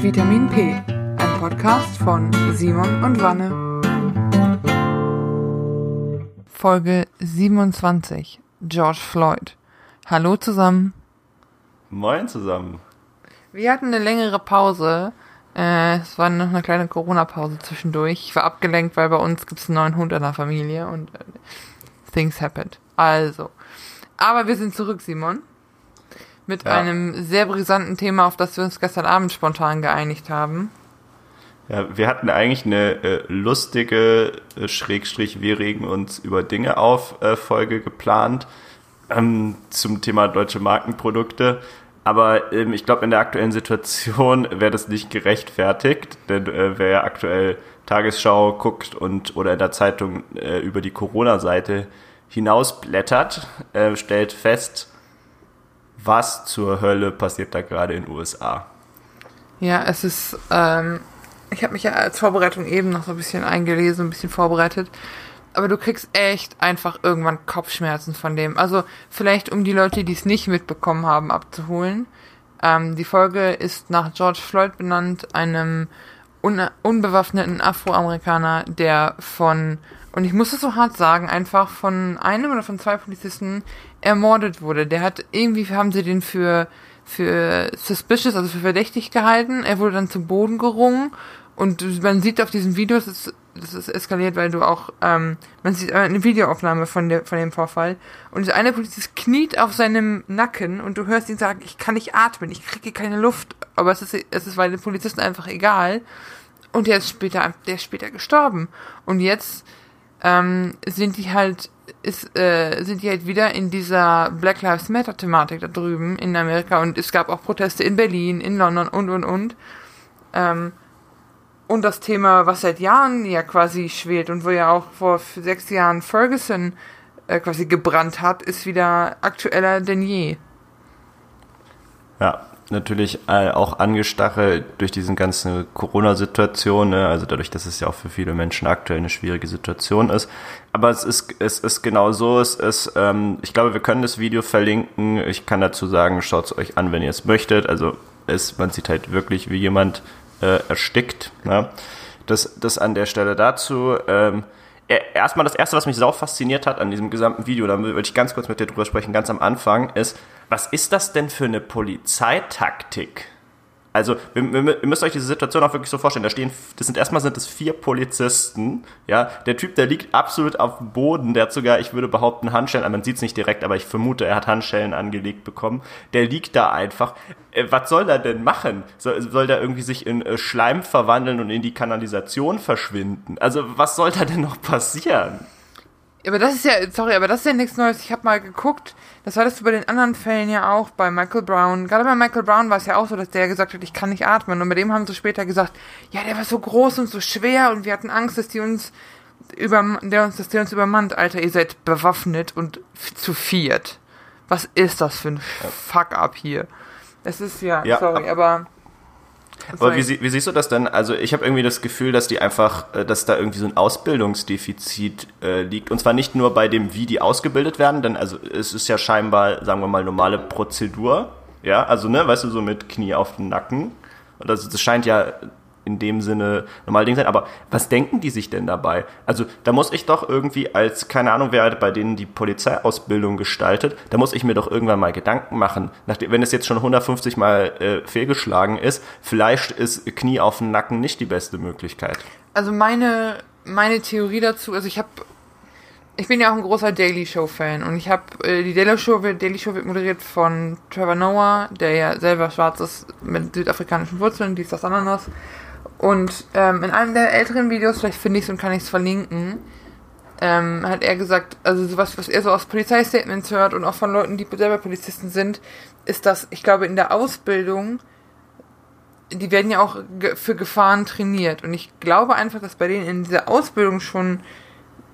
Vitamin P, ein Podcast von Simon und Wanne. Folge 27. George Floyd. Hallo zusammen. Moin zusammen. Wir hatten eine längere Pause. Äh, es war noch eine kleine Corona-Pause zwischendurch. Ich war abgelenkt, weil bei uns gibt es einen neuen Hund in der Familie und äh, things happened. Also. Aber wir sind zurück, Simon mit ja. einem sehr brisanten Thema, auf das wir uns gestern Abend spontan geeinigt haben. Ja, wir hatten eigentlich eine äh, lustige, äh, Schrägstrich, wir regen uns über Dinge auf, äh, Folge geplant ähm, zum Thema deutsche Markenprodukte. Aber ähm, ich glaube, in der aktuellen Situation wäre das nicht gerechtfertigt, denn äh, wer ja aktuell Tagesschau guckt und oder in der Zeitung äh, über die Corona-Seite hinausblättert, äh, stellt fest, was zur Hölle passiert da gerade in den USA? Ja, es ist, ähm, ich habe mich ja als Vorbereitung eben noch so ein bisschen eingelesen, ein bisschen vorbereitet. Aber du kriegst echt einfach irgendwann Kopfschmerzen von dem. Also vielleicht um die Leute, die es nicht mitbekommen haben, abzuholen. Ähm, die Folge ist nach George Floyd benannt, einem un unbewaffneten Afroamerikaner, der von, und ich muss es so hart sagen, einfach von einem oder von zwei Polizisten ermordet wurde. Der hat irgendwie haben sie den für für suspicious, also für verdächtig gehalten. Er wurde dann zum Boden gerungen und man sieht auf diesem Video, das ist, das ist eskaliert, weil du auch, ähm, man sieht eine Videoaufnahme von, der, von dem Vorfall. Und der eine Polizist kniet auf seinem Nacken und du hörst ihn sagen, ich kann nicht atmen, ich kriege keine Luft, aber es ist, es ist bei den Polizisten einfach egal. Und der ist später, der ist später gestorben. Und jetzt ähm, sind die halt ist, äh, sind die halt wieder in dieser Black Lives Matter Thematik da drüben in Amerika. Und es gab auch Proteste in Berlin, in London und und und. Ähm, und das Thema, was seit Jahren ja quasi schwelt und wo ja auch vor sechs Jahren Ferguson äh, quasi gebrannt hat, ist wieder aktueller denn je. Ja, natürlich äh, auch angestachelt durch diese ganze Corona-Situation, ne? also dadurch, dass es ja auch für viele Menschen aktuell eine schwierige Situation ist. Aber es ist, es ist genau so, es ist, ähm, ich glaube, wir können das Video verlinken. Ich kann dazu sagen, schaut es euch an, wenn ihr es möchtet. Also es, man sieht halt wirklich, wie jemand äh, erstickt. Ne? Das, das an der Stelle dazu. Ähm, erstmal das erste, was mich sau fasziniert hat an diesem gesamten Video, da würde ich ganz kurz mit dir drüber sprechen, ganz am Anfang, ist, was ist das denn für eine Polizeitaktik? Also, wir, wir, ihr müsst euch diese Situation auch wirklich so vorstellen. Da stehen, das sind erstmal sind es vier Polizisten. Ja, der Typ, der liegt absolut auf dem Boden. Der hat sogar, ich würde behaupten, Handschellen, man sieht es nicht direkt, aber ich vermute, er hat Handschellen angelegt bekommen. Der liegt da einfach. Äh, was soll er denn machen? Soll, soll der irgendwie sich in äh, Schleim verwandeln und in die Kanalisation verschwinden? Also, was soll da denn noch passieren? Aber das ist ja, sorry, aber das ist ja nichts Neues. Ich habe mal geguckt, das hattest du bei den anderen Fällen ja auch, bei Michael Brown. Gerade bei Michael Brown war es ja auch so, dass der gesagt hat, ich kann nicht atmen. Und bei dem haben sie später gesagt, ja, der war so groß und so schwer und wir hatten Angst, dass die uns über, der uns, dass der uns übermannt. Alter, ihr seid bewaffnet und zu viert. Was ist das für ein Fuck-up hier? Es ist ja, ja sorry, aber aber wie, wie, siehst du das denn? Also ich habe irgendwie das Gefühl, dass die einfach, äh, dass da irgendwie so ein Ausbildungsdefizit äh, liegt. Und zwar nicht nur bei dem, wie die ausgebildet werden, denn also es ist ja scheinbar, sagen wir mal, normale Prozedur. Ja, also ne, weißt du, so mit Knie auf den Nacken. Das, das scheint ja in dem Sinne normal Ding sein. Aber was denken die sich denn dabei? Also da muss ich doch irgendwie als, keine Ahnung, wer bei denen die Polizeiausbildung gestaltet, da muss ich mir doch irgendwann mal Gedanken machen. Nachdem, wenn es jetzt schon 150 Mal äh, fehlgeschlagen ist, vielleicht ist Knie auf dem Nacken nicht die beste Möglichkeit. Also meine, meine Theorie dazu, also ich habe ich bin ja auch ein großer Daily Show Fan und ich habe äh, die Daily Show, Daily Show wird moderiert von Trevor Noah, der ja selber schwarz ist mit südafrikanischen Wurzeln, dies das Ananas und ähm, in einem der älteren Videos, vielleicht finde ich es und kann ich es verlinken, ähm, hat er gesagt, also sowas, was er so aus Polizeistatements hört und auch von Leuten, die selber Polizisten sind, ist, dass ich glaube, in der Ausbildung, die werden ja auch ge für Gefahren trainiert. Und ich glaube einfach, dass bei denen in dieser Ausbildung schon,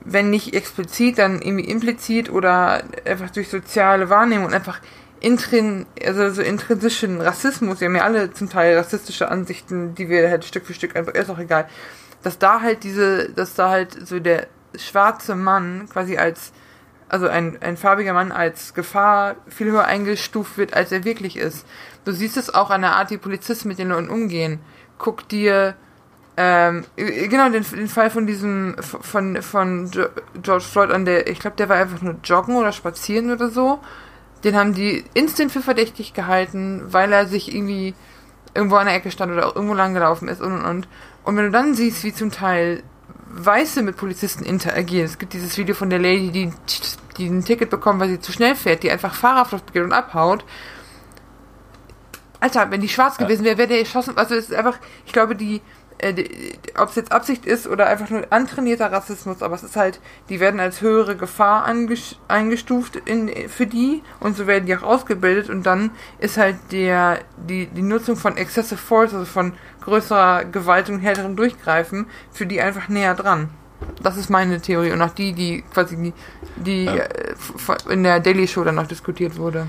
wenn nicht explizit, dann irgendwie implizit oder einfach durch soziale Wahrnehmung und einfach intrin, also so intrinsischen Rassismus, wir haben ja alle zum Teil rassistische Ansichten, die wir halt Stück für Stück einfach, ist auch egal, dass da halt diese, dass da halt so der schwarze Mann quasi als also ein, ein farbiger Mann als Gefahr viel höher eingestuft wird, als er wirklich ist. Du siehst es auch an der Art, wie Polizisten mit den Leuten umgehen. Guck dir ähm, genau den, den Fall von diesem von von George Floyd an der ich glaube der war einfach nur joggen oder spazieren oder so den haben die instant für verdächtig gehalten weil er sich irgendwie irgendwo an der Ecke stand oder irgendwo lang gelaufen ist und und und. Und wenn du dann siehst wie zum Teil Weiße mit Polizisten interagieren es gibt dieses Video von der Lady die die ein Ticket bekommt weil sie zu schnell fährt die einfach Fahrerflucht begeht und abhaut. Alter, wenn die schwarz gewesen wäre, wäre der erschossen. Also es ist einfach, ich glaube, die, ob es jetzt Absicht ist oder einfach nur antrainierter Rassismus, aber es ist halt, die werden als höhere Gefahr eingestuft in, für die und so werden die auch ausgebildet und dann ist halt der, die, die Nutzung von Excessive Force, also von größerer Gewalt und härterem Durchgreifen, für die einfach näher dran. Das ist meine Theorie und auch die, die quasi die, die ja. Äh, in der Daily Show dann noch diskutiert wurde.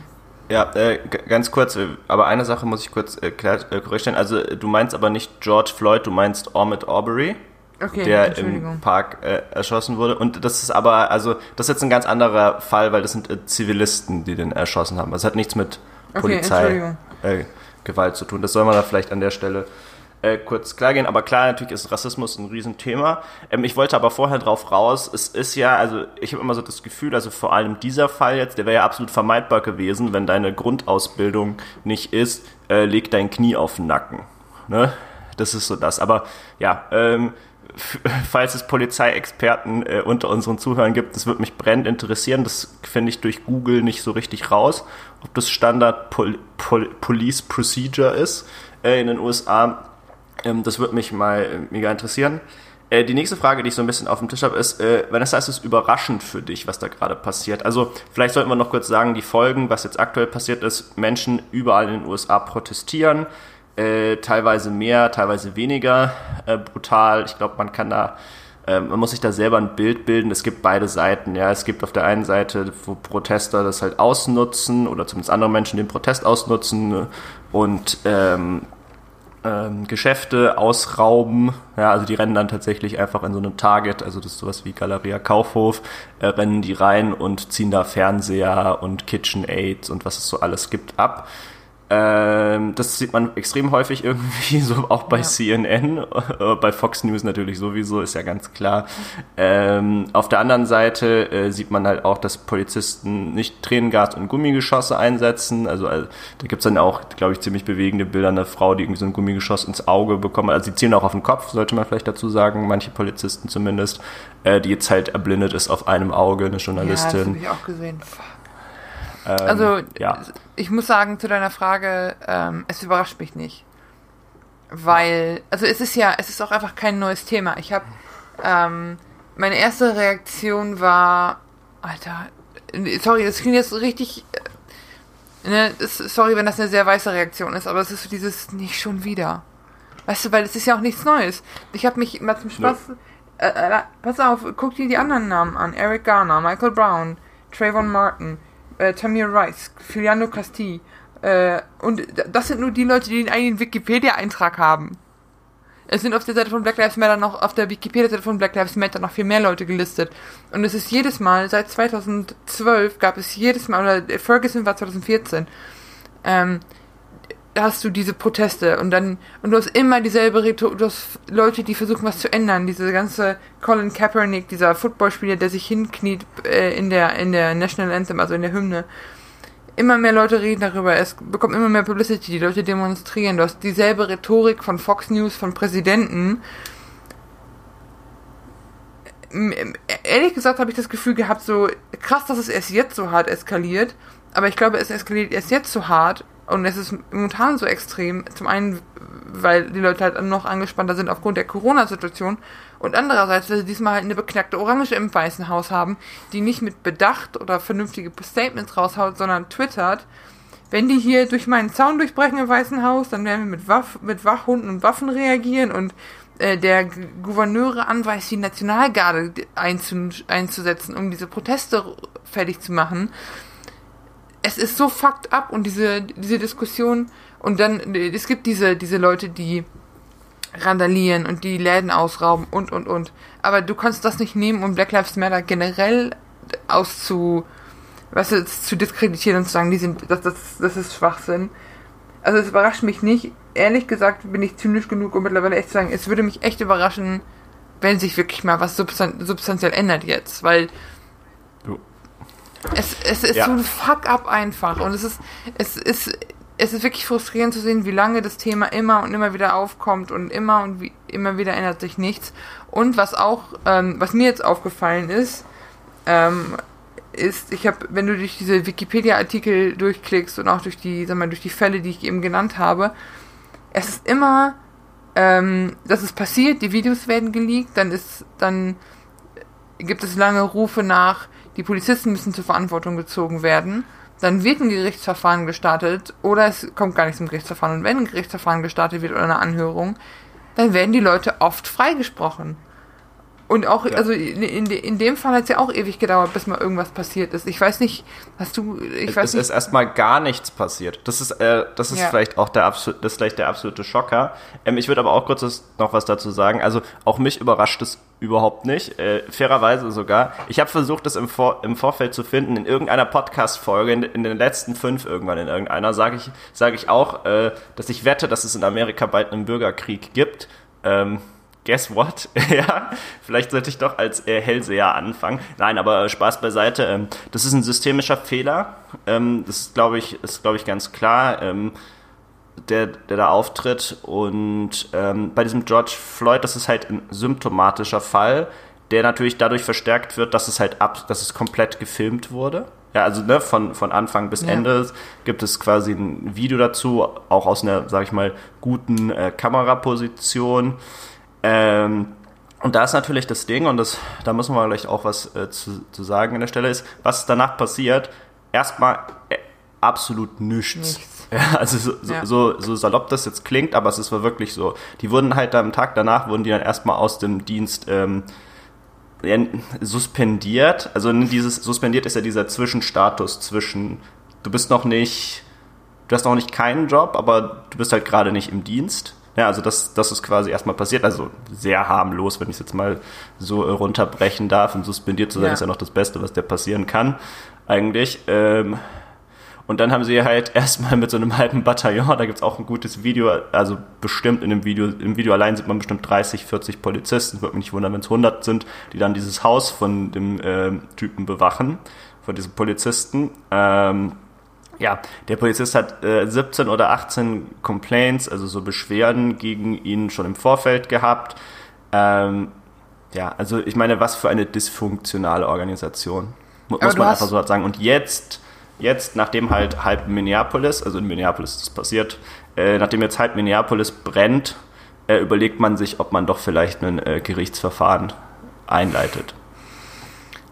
Ja, äh, ganz kurz, äh, aber eine Sache muss ich kurz äh, äh, korrigieren. Also du meinst aber nicht George Floyd, du meinst Ahmed Aubrey, okay, der im Park äh, erschossen wurde. Und das ist aber, also das ist jetzt ein ganz anderer Fall, weil das sind äh, Zivilisten, die den erschossen haben. Das hat nichts mit Polizei okay, Gewalt zu tun. Das soll man da vielleicht an der Stelle äh, kurz klar gehen. Aber klar, natürlich ist Rassismus ein Riesenthema. Ähm, ich wollte aber vorher drauf raus, es ist ja, also ich habe immer so das Gefühl, also vor allem dieser Fall jetzt, der wäre ja absolut vermeidbar gewesen, wenn deine Grundausbildung nicht ist, äh, leg dein Knie auf den Nacken. Ne? Das ist so das. Aber ja, ähm, falls es Polizeiexperten äh, unter unseren Zuhörern gibt, das würde mich brennend interessieren. Das finde ich durch Google nicht so richtig raus, ob das Standard Pol Pol Police Procedure ist äh, in den USA. Ähm, das würde mich mal äh, mega interessieren. Äh, die nächste Frage, die ich so ein bisschen auf dem Tisch habe, ist, äh, Vanessa, ist es überraschend für dich, was da gerade passiert? Also vielleicht sollten wir noch kurz sagen, die Folgen, was jetzt aktuell passiert ist, Menschen überall in den USA protestieren, äh, teilweise mehr, teilweise weniger äh, brutal. Ich glaube, man kann da äh, man muss sich da selber ein Bild bilden. Es gibt beide Seiten. Ja, es gibt auf der einen Seite, wo Protester das halt ausnutzen oder zumindest andere Menschen den Protest ausnutzen ne? und ähm, ähm, Geschäfte ausrauben. Ja, also die rennen dann tatsächlich einfach in so einem Target, also das ist sowas wie Galeria Kaufhof, äh, rennen die rein und ziehen da Fernseher und KitchenAids und was es so alles gibt ab. Ähm, das sieht man extrem häufig irgendwie, so auch bei ja. CNN, äh, bei Fox News natürlich sowieso, ist ja ganz klar. Ähm, auf der anderen Seite äh, sieht man halt auch, dass Polizisten nicht Tränengas und Gummigeschosse einsetzen. Also, also da gibt's dann auch, glaube ich, ziemlich bewegende Bilder einer Frau, die irgendwie so ein Gummigeschoss ins Auge bekommt. Also sie zielen auch auf den Kopf, sollte man vielleicht dazu sagen, manche Polizisten zumindest, äh, die jetzt halt erblindet ist auf einem Auge, eine Journalistin. Ja, das habe ich auch gesehen. Ähm, also, ja. ich muss sagen, zu deiner Frage, ähm, es überrascht mich nicht. Weil, also es ist ja, es ist auch einfach kein neues Thema. Ich habe, ähm, meine erste Reaktion war, Alter, sorry, das klingt jetzt richtig, äh, ne, das, sorry, wenn das eine sehr weiße Reaktion ist, aber es ist so dieses, nicht schon wieder. Weißt du, weil es ist ja auch nichts Neues. Ich habe mich immer zum Spaß, no. äh, äh, pass auf, guck dir die anderen Namen an. Eric Garner, Michael Brown, Trayvon Martin, äh, Tamir Rice, Filiano Castille. Äh, und das sind nur die Leute, die einen eigenen Wikipedia-Eintrag haben. Es sind auf der Seite von Black Lives Matter noch, auf der Wikipedia-Seite von Black Lives Matter noch viel mehr Leute gelistet. Und es ist jedes Mal, seit 2012 gab es jedes Mal, oder Ferguson war 2014, ähm, hast du diese Proteste und dann und du hast immer dieselbe Rhetorik, du hast Leute, die versuchen was zu ändern. Diese ganze Colin Kaepernick, dieser Footballspieler, der sich hinkniet äh, in der in der National Anthem, also in der Hymne. Immer mehr Leute reden darüber, es bekommt immer mehr Publicity, die Leute demonstrieren. Du hast dieselbe Rhetorik von Fox News, von Präsidenten. Ehrlich gesagt habe ich das Gefühl gehabt, so krass, dass es erst jetzt so hart eskaliert. Aber ich glaube, es eskaliert erst jetzt so hart, und es ist momentan so extrem, zum einen, weil die Leute halt noch angespannter sind aufgrund der Corona-Situation. Und andererseits, weil sie diesmal halt eine beknackte Orange im Weißen Haus haben, die nicht mit Bedacht oder vernünftige Statements raushaut, sondern twittert, wenn die hier durch meinen Zaun durchbrechen im Weißen Haus, dann werden wir mit, Waff mit Wachhunden und Waffen reagieren und äh, der Gouverneure anweist, die Nationalgarde einzu einzusetzen, um diese Proteste fertig zu machen es ist so fucked up und diese, diese Diskussion und dann, es gibt diese, diese Leute, die randalieren und die Läden ausrauben und, und, und. Aber du kannst das nicht nehmen, um Black Lives Matter generell auszu, weißt du, zu diskreditieren und zu sagen, die sind, das, das, das ist Schwachsinn. Also es überrascht mich nicht. Ehrlich gesagt bin ich zynisch genug, um mittlerweile echt zu sagen, es würde mich echt überraschen, wenn sich wirklich mal was substan substanziell ändert jetzt, weil es, es ist ja. so ein Fuck-up einfach und es ist, es ist, es ist wirklich frustrierend zu sehen, wie lange das Thema immer und immer wieder aufkommt und immer und wie, immer wieder ändert sich nichts. Und was auch, ähm, was mir jetzt aufgefallen ist, ähm, ist, ich habe, wenn du durch diese Wikipedia-Artikel durchklickst und auch durch die, sag mal, durch die Fälle, die ich eben genannt habe, es ist immer, ähm, dass es passiert, die Videos werden geleakt, dann ist, dann gibt es lange Rufe nach, die Polizisten müssen zur Verantwortung gezogen werden dann wird ein Gerichtsverfahren gestartet oder es kommt gar nicht zum Gerichtsverfahren. Und wenn ein Gerichtsverfahren gestartet wird oder eine Anhörung, dann werden die Leute oft freigesprochen. Und auch, ja. also in, in, in dem Fall hat es ja auch ewig gedauert, bis mal irgendwas passiert ist. Ich weiß nicht, hast du, ich es, weiß es nicht. ist erstmal gar nichts passiert. Das ist, äh, das ist ja. vielleicht auch der absolute, das ist vielleicht der absolute Schocker. Ähm, ich würde aber auch kurz noch was dazu sagen. Also auch mich überrascht es überhaupt nicht. Äh, fairerweise sogar. Ich habe versucht, das im, Vor im Vorfeld zu finden. In irgendeiner Podcast-Folge, in, in, den letzten fünf irgendwann in irgendeiner, sage ich, sage ich auch, äh, dass ich wette, dass es in Amerika bald einen Bürgerkrieg gibt. Ähm, guess what? ja, vielleicht sollte ich doch als äh, Hellseher anfangen. Nein, aber Spaß beiseite. Ähm, das ist ein systemischer Fehler. Ähm, das ist, glaube ich, ist, glaube ich, ganz klar, ähm, der, der da auftritt. Und ähm, bei diesem George Floyd, das ist halt ein symptomatischer Fall, der natürlich dadurch verstärkt wird, dass es halt ab, dass es komplett gefilmt wurde. Ja, also ne, von, von Anfang bis ja. Ende gibt es quasi ein Video dazu, auch aus einer, sag ich mal, guten äh, Kameraposition. Ähm, und da ist natürlich das Ding, und das, da müssen wir vielleicht auch was äh, zu, zu sagen an der Stelle, ist, was danach passiert, erstmal äh, absolut nichts. nichts. Ja, also so, ja. so, so salopp das jetzt klingt, aber es ist wirklich so. Die wurden halt am Tag danach, wurden die dann erstmal aus dem Dienst ähm, suspendiert. Also dieses suspendiert ist ja dieser Zwischenstatus zwischen, du bist noch nicht, du hast noch nicht keinen Job, aber du bist halt gerade nicht im Dienst. Ja, also das, das ist quasi erstmal passiert. Also sehr harmlos, wenn ich es jetzt mal so äh, runterbrechen darf. Und suspendiert zu sein, ja. ist ja noch das Beste, was der passieren kann, eigentlich. Ähm, und dann haben sie halt erstmal mit so einem halben Bataillon, da gibt's auch ein gutes Video, also bestimmt in dem Video, im Video allein sieht man bestimmt 30, 40 Polizisten, würde mich nicht wundern, wenn es 100 sind, die dann dieses Haus von dem äh, Typen bewachen, von diesem Polizisten. Ähm, ja, der Polizist hat äh, 17 oder 18 Complaints, also so Beschwerden gegen ihn schon im Vorfeld gehabt. Ähm, ja, also ich meine, was für eine dysfunktionale Organisation. Muss man einfach so sagen. Und jetzt, jetzt, nachdem halt halb Minneapolis, also in Minneapolis ist das passiert, äh, nachdem jetzt halb Minneapolis brennt, äh, überlegt man sich, ob man doch vielleicht ein äh, Gerichtsverfahren einleitet.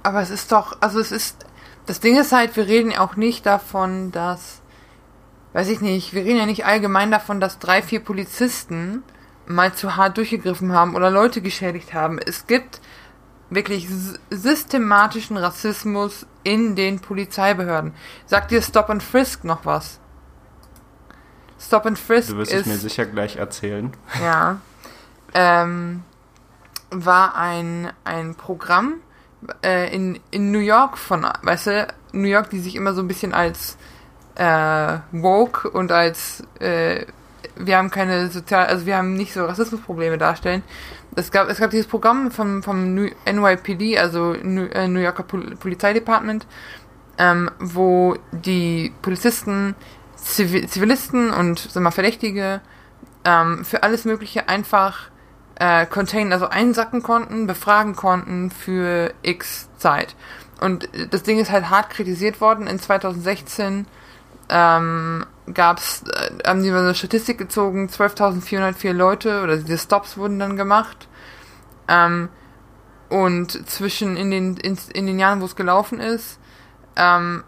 Aber es ist doch, also es ist, das Ding ist halt, wir reden auch nicht davon, dass, weiß ich nicht, wir reden ja nicht allgemein davon, dass drei, vier Polizisten mal zu hart durchgegriffen haben oder Leute geschädigt haben. Es gibt wirklich systematischen Rassismus in den Polizeibehörden. Sagt dir Stop and Frisk noch was? Stop and Frisk Du wirst es mir sicher gleich erzählen. Ja. Ähm, war ein, ein Programm, äh, in, in New York von, weißt du, New York, die sich immer so ein bisschen als äh, woke und als äh, wir haben keine sozial, also wir haben nicht so Rassismusprobleme darstellen. Es gab, es gab dieses Programm vom, vom NYPD, also New, äh, New Yorker Pol Polizeidepartment, ähm, wo die Polizisten, Zivil Zivilisten und sag mal, Verdächtige ähm, für alles Mögliche einfach äh, containen, also einsacken konnten, befragen konnten für x Zeit. Und das Ding ist halt hart kritisiert worden. In 2016 ähm, gab's, äh, haben die mal eine Statistik gezogen, 12.404 Leute oder diese Stops wurden dann gemacht. Ähm, und zwischen in den, in, in den Jahren, wo es gelaufen ist, ähm,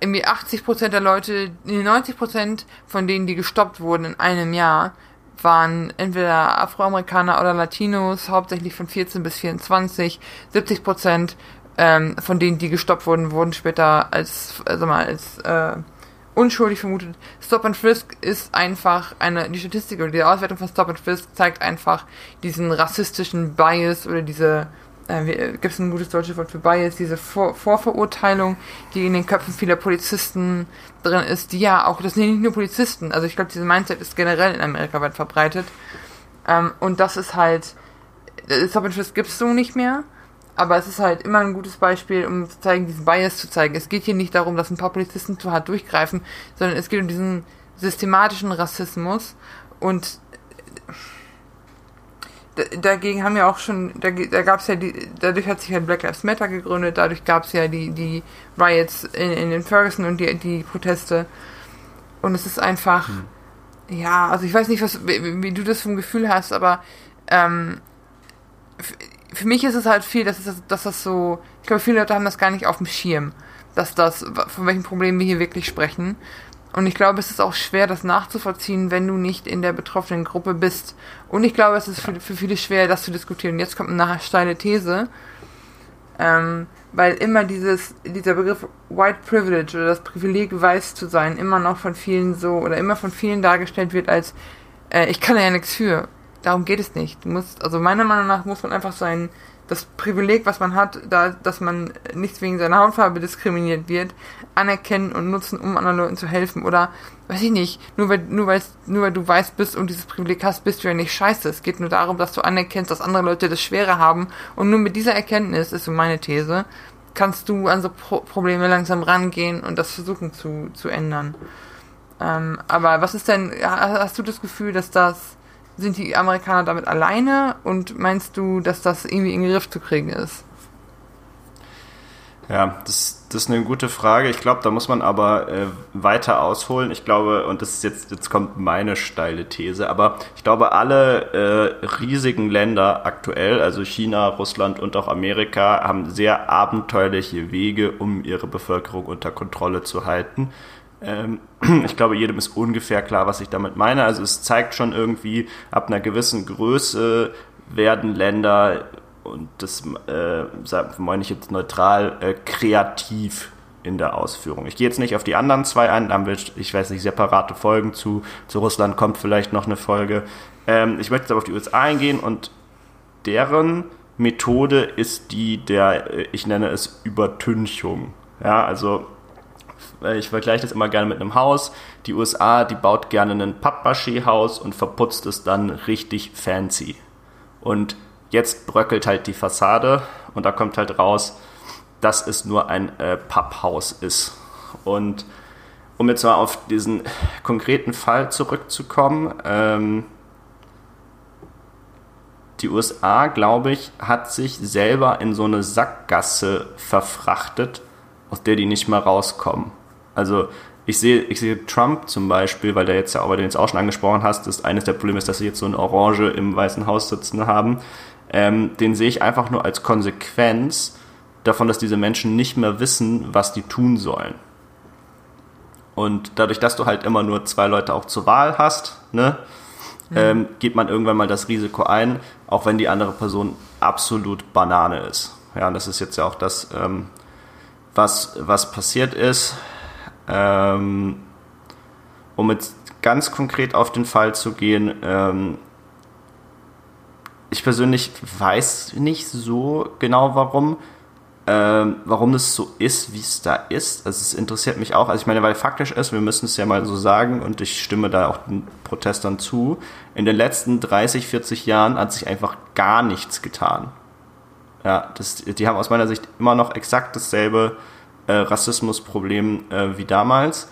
irgendwie 80% der Leute, 90% von denen, die gestoppt wurden in einem Jahr, waren entweder Afroamerikaner oder Latinos, hauptsächlich von 14 bis 24. 70 Prozent ähm, von denen, die gestoppt wurden, wurden später als, also mal, als äh, unschuldig vermutet. Stop and Frisk ist einfach eine, die Statistik oder die Auswertung von Stop and Frisk zeigt einfach diesen rassistischen Bias oder diese äh, gibt es ein gutes deutsches Wort für Bias, diese Vor Vorverurteilung, die in den Köpfen vieler Polizisten drin ist, die ja auch, das sind nicht nur Polizisten, also ich glaube, diese Mindset ist generell in Amerika weit verbreitet. Ähm, und das ist halt, Frisk gibt es so nicht mehr, aber es ist halt immer ein gutes Beispiel, um zu zeigen, diesen Bias zu zeigen. Es geht hier nicht darum, dass ein paar Polizisten zu hart durchgreifen, sondern es geht um diesen systematischen Rassismus und dagegen haben ja auch schon, da, da gab es ja die, dadurch hat sich halt Black Lives Matter gegründet, dadurch gab es ja die, die Riots in, in den Ferguson und die, die Proteste. Und es ist einfach, hm. ja, also ich weiß nicht, was, wie, wie, du das vom Gefühl hast, aber ähm, für mich ist es halt viel, dass, es, dass das so, ich glaube, viele Leute haben das gar nicht auf dem Schirm, dass das, von welchen Problemen wir hier wirklich sprechen. Und ich glaube, es ist auch schwer, das nachzuvollziehen, wenn du nicht in der betroffenen Gruppe bist. Und ich glaube, es ist für, für viele schwer, das zu diskutieren. Und jetzt kommt eine steile These, ähm, weil immer dieses, dieser Begriff White Privilege oder das Privileg, weiß zu sein, immer noch von vielen so oder immer von vielen dargestellt wird als, äh, ich kann ja nichts für darum geht es nicht. Du musst, also meiner Meinung nach muss man einfach sein, das Privileg, was man hat, da, dass man nicht wegen seiner Hautfarbe diskriminiert wird, anerkennen und nutzen, um anderen Leuten zu helfen. Oder, weiß ich nicht, nur weil, nur weil, nur weil du weiß bist und dieses Privileg hast, bist du ja nicht scheiße. Es geht nur darum, dass du anerkennst, dass andere Leute das Schwere haben. Und nur mit dieser Erkenntnis, ist so meine These, kannst du an so Pro Probleme langsam rangehen und das versuchen zu, zu ändern. Ähm, aber was ist denn, hast du das Gefühl, dass das sind die Amerikaner damit alleine und meinst du, dass das irgendwie in den Griff zu kriegen ist? Ja, das, das ist eine gute Frage. Ich glaube, da muss man aber äh, weiter ausholen. Ich glaube, und das ist jetzt, jetzt kommt meine steile These, aber ich glaube, alle äh, riesigen Länder aktuell, also China, Russland und auch Amerika, haben sehr abenteuerliche Wege, um ihre Bevölkerung unter Kontrolle zu halten. Ähm, ich glaube, jedem ist ungefähr klar, was ich damit meine. Also es zeigt schon irgendwie, ab einer gewissen Größe werden Länder, und das äh, meine ich jetzt neutral, äh, kreativ in der Ausführung. Ich gehe jetzt nicht auf die anderen zwei ein, da haben wir, ich weiß nicht, separate Folgen zu. Zu Russland kommt vielleicht noch eine Folge. Ähm, ich möchte jetzt aber auf die USA eingehen und deren Methode ist die der, äh, ich nenne es Übertünchung. Ja, also ich vergleiche das immer gerne mit einem Haus. Die USA, die baut gerne ein Pappmaché-Haus und verputzt es dann richtig fancy. Und jetzt bröckelt halt die Fassade und da kommt halt raus, dass es nur ein äh, Papphaus ist. Und um jetzt mal auf diesen konkreten Fall zurückzukommen, ähm, die USA, glaube ich, hat sich selber in so eine Sackgasse verfrachtet, aus der die nicht mehr rauskommen. Also ich sehe, ich sehe Trump zum Beispiel, weil der jetzt ja, aber den jetzt auch schon angesprochen hast, ist eines der Probleme ist, dass sie jetzt so eine Orange im Weißen Haus sitzen haben. Ähm, den sehe ich einfach nur als Konsequenz davon, dass diese Menschen nicht mehr wissen, was die tun sollen. Und dadurch, dass du halt immer nur zwei Leute auch zur Wahl hast, ne, mhm. ähm, geht man irgendwann mal das Risiko ein, auch wenn die andere Person absolut Banane ist. Ja, und das ist jetzt ja auch das, ähm, was, was passiert ist. Ähm, um jetzt ganz konkret auf den Fall zu gehen, ähm, ich persönlich weiß nicht so genau warum, ähm, warum das so ist, wie es da ist. Also es interessiert mich auch. Also ich meine, weil faktisch ist, wir müssen es ja mal so sagen und ich stimme da auch den Protestern zu, in den letzten 30, 40 Jahren hat sich einfach gar nichts getan. Ja, das, die haben aus meiner Sicht immer noch exakt dasselbe äh, Rassismusproblem äh, wie damals.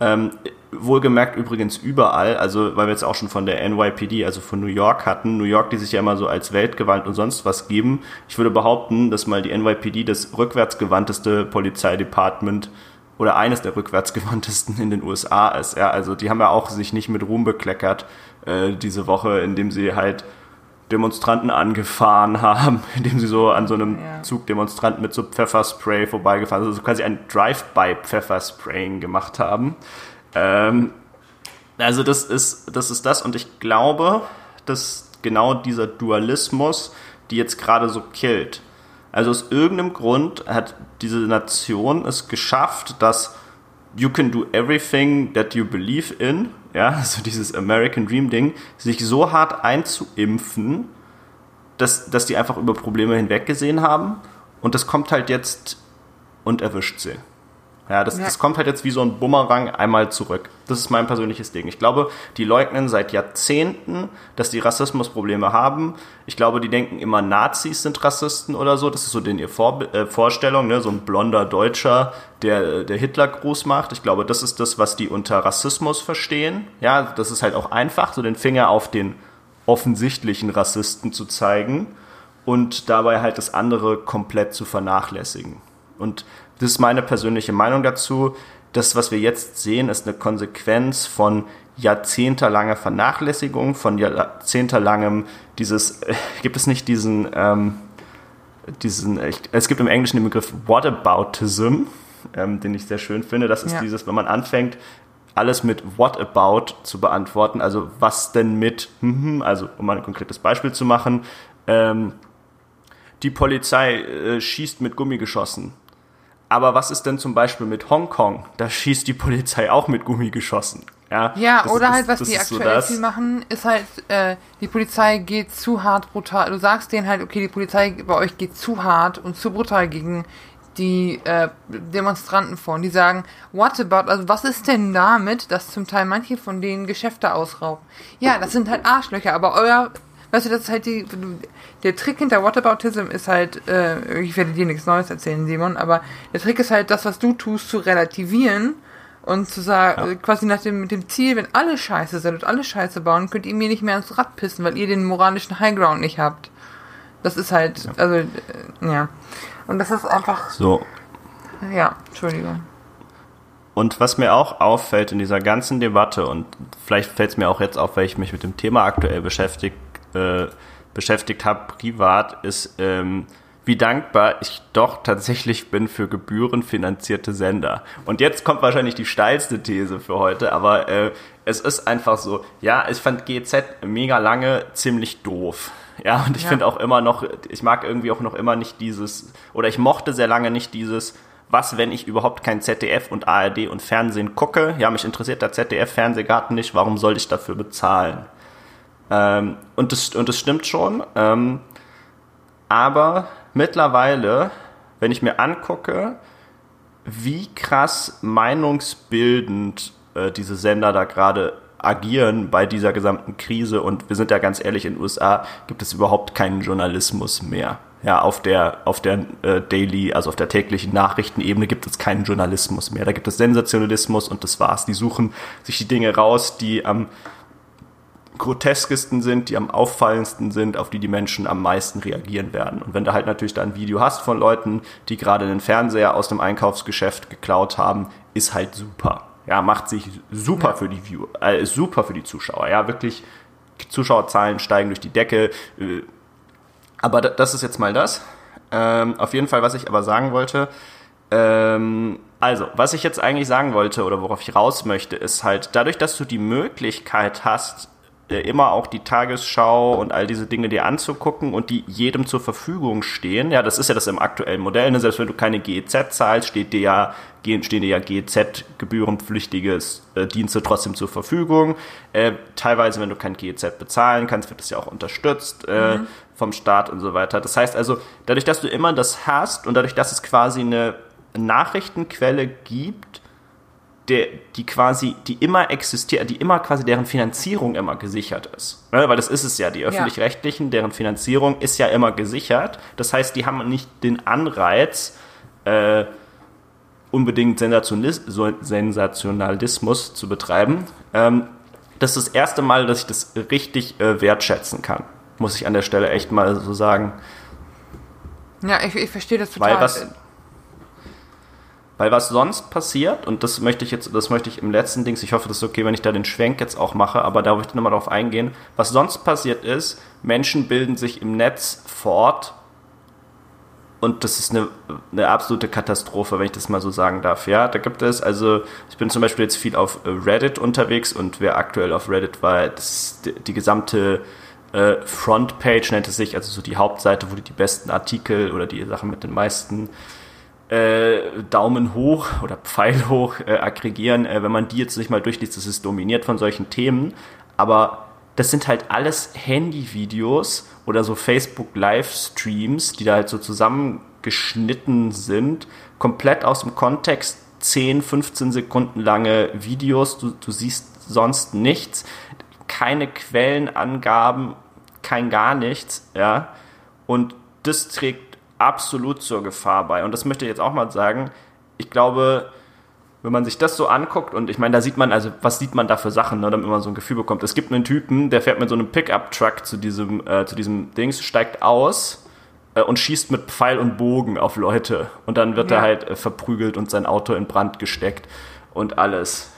Ähm, wohlgemerkt übrigens überall, also weil wir jetzt auch schon von der NYPD, also von New York hatten, New York, die sich ja immer so als weltgewandt und sonst was geben. Ich würde behaupten, dass mal die NYPD das rückwärtsgewandteste Polizeidepartement oder eines der rückwärtsgewandtesten in den USA ist. Ja, also die haben ja auch sich nicht mit Ruhm bekleckert äh, diese Woche, indem sie halt Demonstranten angefahren haben, indem sie so an so einem ja. Zug Demonstranten mit so Pfefferspray vorbeigefahren sind, also quasi ein Drive-by-Pfefferspraying gemacht haben. Ähm, also das ist, das ist das und ich glaube, dass genau dieser Dualismus die jetzt gerade so killt. Also aus irgendeinem Grund hat diese Nation es geschafft, dass you can do everything that you believe in ja, also dieses American Dream Ding, sich so hart einzuimpfen, dass, dass die einfach über Probleme hinweggesehen haben und das kommt halt jetzt und erwischt sie. Ja, das, ja. das kommt halt jetzt wie so ein Bumerang einmal zurück. Das ist mein persönliches Ding. Ich glaube, die leugnen seit Jahrzehnten, dass die Rassismusprobleme haben. Ich glaube, die denken immer, Nazis sind Rassisten oder so. Das ist so den ihr Vor äh, Vorstellung, ne? so ein blonder Deutscher, der, der Hitler groß macht. Ich glaube, das ist das, was die unter Rassismus verstehen. Ja, das ist halt auch einfach, so den Finger auf den offensichtlichen Rassisten zu zeigen und dabei halt das andere komplett zu vernachlässigen. Und das ist meine persönliche Meinung dazu. Das, was wir jetzt sehen, ist eine Konsequenz von jahrzehntelanger Vernachlässigung, von jahrzehntelangem dieses, äh, gibt es nicht diesen, ähm, diesen, es gibt im Englischen den Begriff Whataboutism, ähm, den ich sehr schön finde. Das ist ja. dieses, wenn man anfängt, alles mit What about zu beantworten, also was denn mit, also um mal ein konkretes Beispiel zu machen, ähm, die Polizei äh, schießt mit Gummigeschossen. Aber was ist denn zum Beispiel mit Hongkong? Da schießt die Polizei auch mit Gummigeschossen. Ja, ja oder ist, halt, was die aktuell so viel machen, ist halt, äh, die Polizei geht zu hart brutal. Du sagst denen halt, okay, die Polizei bei euch geht zu hart und zu brutal gegen die äh, Demonstranten vor. Und die sagen, what about, also was ist denn damit, dass zum Teil manche von denen Geschäfte ausrauben? Ja, das sind halt Arschlöcher, aber euer Weißt du, das ist halt die, der Trick hinter Whataboutism ist halt, äh, ich werde dir nichts Neues erzählen, Simon, aber der Trick ist halt, das, was du tust, zu relativieren und zu sagen, ja. quasi nach dem, mit dem Ziel, wenn alle scheiße sind und alle scheiße bauen, könnt ihr mir nicht mehr ins Rad pissen, weil ihr den moralischen Highground nicht habt. Das ist halt, ja. also, äh, ja. Und das ist einfach. So. Ja, Entschuldigung. Und was mir auch auffällt in dieser ganzen Debatte, und vielleicht fällt es mir auch jetzt auf, weil ich mich mit dem Thema aktuell beschäftigt äh, beschäftigt habe, privat, ist, ähm, wie dankbar ich doch tatsächlich bin für gebührenfinanzierte Sender. Und jetzt kommt wahrscheinlich die steilste These für heute, aber äh, es ist einfach so, ja, ich fand GZ mega lange ziemlich doof. Ja, und ich ja. finde auch immer noch, ich mag irgendwie auch noch immer nicht dieses, oder ich mochte sehr lange nicht dieses, was, wenn ich überhaupt kein ZDF und ARD und Fernsehen gucke? Ja, mich interessiert der ZDF-Fernsehgarten nicht, warum soll ich dafür bezahlen? Ähm, und, das, und das stimmt schon. Ähm, aber mittlerweile, wenn ich mir angucke, wie krass meinungsbildend äh, diese Sender da gerade agieren bei dieser gesamten Krise und wir sind ja ganz ehrlich, in den USA gibt es überhaupt keinen Journalismus mehr. Ja, auf der, auf der äh, Daily, also auf der täglichen Nachrichtenebene gibt es keinen Journalismus mehr. Da gibt es Sensationalismus und das war's. Die suchen sich die Dinge raus, die am groteskesten sind, die am auffallendsten sind, auf die die Menschen am meisten reagieren werden. Und wenn du halt natürlich da ein Video hast von Leuten, die gerade den Fernseher aus dem Einkaufsgeschäft geklaut haben, ist halt super. Ja, macht sich super ja. für die View, äh, super für die Zuschauer. Ja, wirklich, Zuschauerzahlen steigen durch die Decke. Äh, aber das ist jetzt mal das. Ähm, auf jeden Fall, was ich aber sagen wollte, ähm, also, was ich jetzt eigentlich sagen wollte oder worauf ich raus möchte, ist halt, dadurch, dass du die Möglichkeit hast, immer auch die Tagesschau und all diese Dinge dir anzugucken und die jedem zur Verfügung stehen. Ja, das ist ja das im aktuellen Modell. Ne? Selbst wenn du keine GEZ zahlst, steht dir ja, stehen dir ja GEZ-gebührenpflichtige äh, Dienste trotzdem zur Verfügung. Äh, teilweise, wenn du kein GEZ bezahlen kannst, wird das ja auch unterstützt äh, mhm. vom Staat und so weiter. Das heißt also, dadurch, dass du immer das hast und dadurch, dass es quasi eine Nachrichtenquelle gibt, der, die quasi, die immer existiert, die immer quasi deren Finanzierung immer gesichert ist. Ne? Weil das ist es ja, die öffentlich-rechtlichen, deren Finanzierung ist ja immer gesichert. Das heißt, die haben nicht den Anreiz, äh, unbedingt Sensationalismus zu betreiben. Ähm, das ist das erste Mal, dass ich das richtig äh, wertschätzen kann. Muss ich an der Stelle echt mal so sagen. Ja, ich, ich verstehe das total. Weil was, weil was sonst passiert, und das möchte ich jetzt, das möchte ich im letzten Dings, ich hoffe, das ist okay, wenn ich da den Schwenk jetzt auch mache, aber da möchte ich nochmal drauf eingehen. Was sonst passiert ist, Menschen bilden sich im Netz fort und das ist eine, eine absolute Katastrophe, wenn ich das mal so sagen darf. Ja, da gibt es, also ich bin zum Beispiel jetzt viel auf Reddit unterwegs und wer aktuell auf Reddit war, das die, die gesamte äh, Frontpage nennt es sich, also so die Hauptseite, wo du die besten Artikel oder die Sachen mit den meisten äh, Daumen hoch oder Pfeil hoch äh, aggregieren, äh, wenn man die jetzt nicht mal durchliest, das ist dominiert von solchen Themen, aber das sind halt alles Handyvideos oder so Facebook-Livestreams, die da halt so zusammengeschnitten sind, komplett aus dem Kontext, 10, 15 Sekunden lange Videos, du, du siehst sonst nichts, keine Quellenangaben, kein gar nichts, ja. Und das trägt absolut zur Gefahr bei. Und das möchte ich jetzt auch mal sagen. Ich glaube, wenn man sich das so anguckt und ich meine, da sieht man, also was sieht man da für Sachen, ne, damit man so ein Gefühl bekommt. Es gibt einen Typen, der fährt mit so einem Pickup-Truck zu diesem, äh, zu diesem Dings, steigt aus äh, und schießt mit Pfeil und Bogen auf Leute. Und dann wird ja. er halt äh, verprügelt und sein Auto in Brand gesteckt und alles.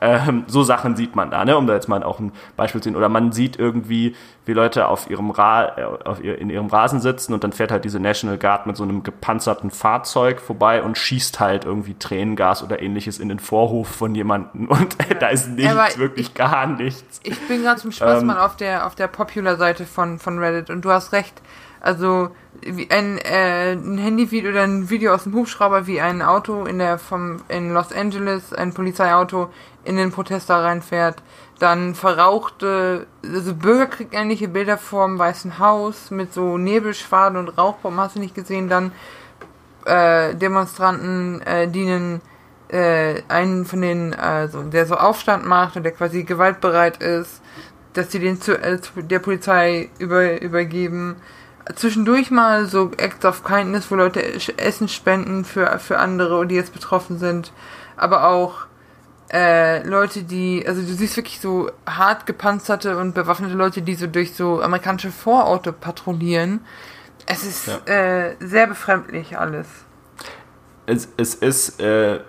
Ähm, so Sachen sieht man da, ne? um da jetzt mal auch ein Beispiel zu sehen. Oder man sieht irgendwie, wie Leute auf ihrem Ra äh, auf ihr, in ihrem Rasen sitzen und dann fährt halt diese National Guard mit so einem gepanzerten Fahrzeug vorbei und schießt halt irgendwie Tränengas oder ähnliches in den Vorhof von jemandem und ja. da ist nichts, ja, wirklich ich, gar nichts. Ich bin gerade zum Spaß ähm, mal auf der, auf der Popular-Seite von, von Reddit und du hast recht. Also ein, äh, ein Handyvideo oder ein Video aus dem Hubschrauber, wie ein Auto in der vom in Los Angeles, ein Polizeiauto in den Protester reinfährt. Dann verrauchte, also bürgerkriegähnliche Bilder vorm Weißen Haus mit so Nebelschwaden und Rauchbomben, hast du nicht gesehen. Dann äh, Demonstranten, äh, dienen äh, einen von denen, also der so Aufstand macht und der quasi gewaltbereit ist, dass sie den zu, äh, zu der Polizei über, übergeben. Zwischendurch mal so Acts of Kindness, wo Leute Essen spenden für, für andere, die jetzt betroffen sind. Aber auch äh, Leute, die, also du siehst wirklich so hart gepanzerte und bewaffnete Leute, die so durch so amerikanische Vororte patrouillieren. Es ist ja. äh, sehr befremdlich alles. Es, es ist äh,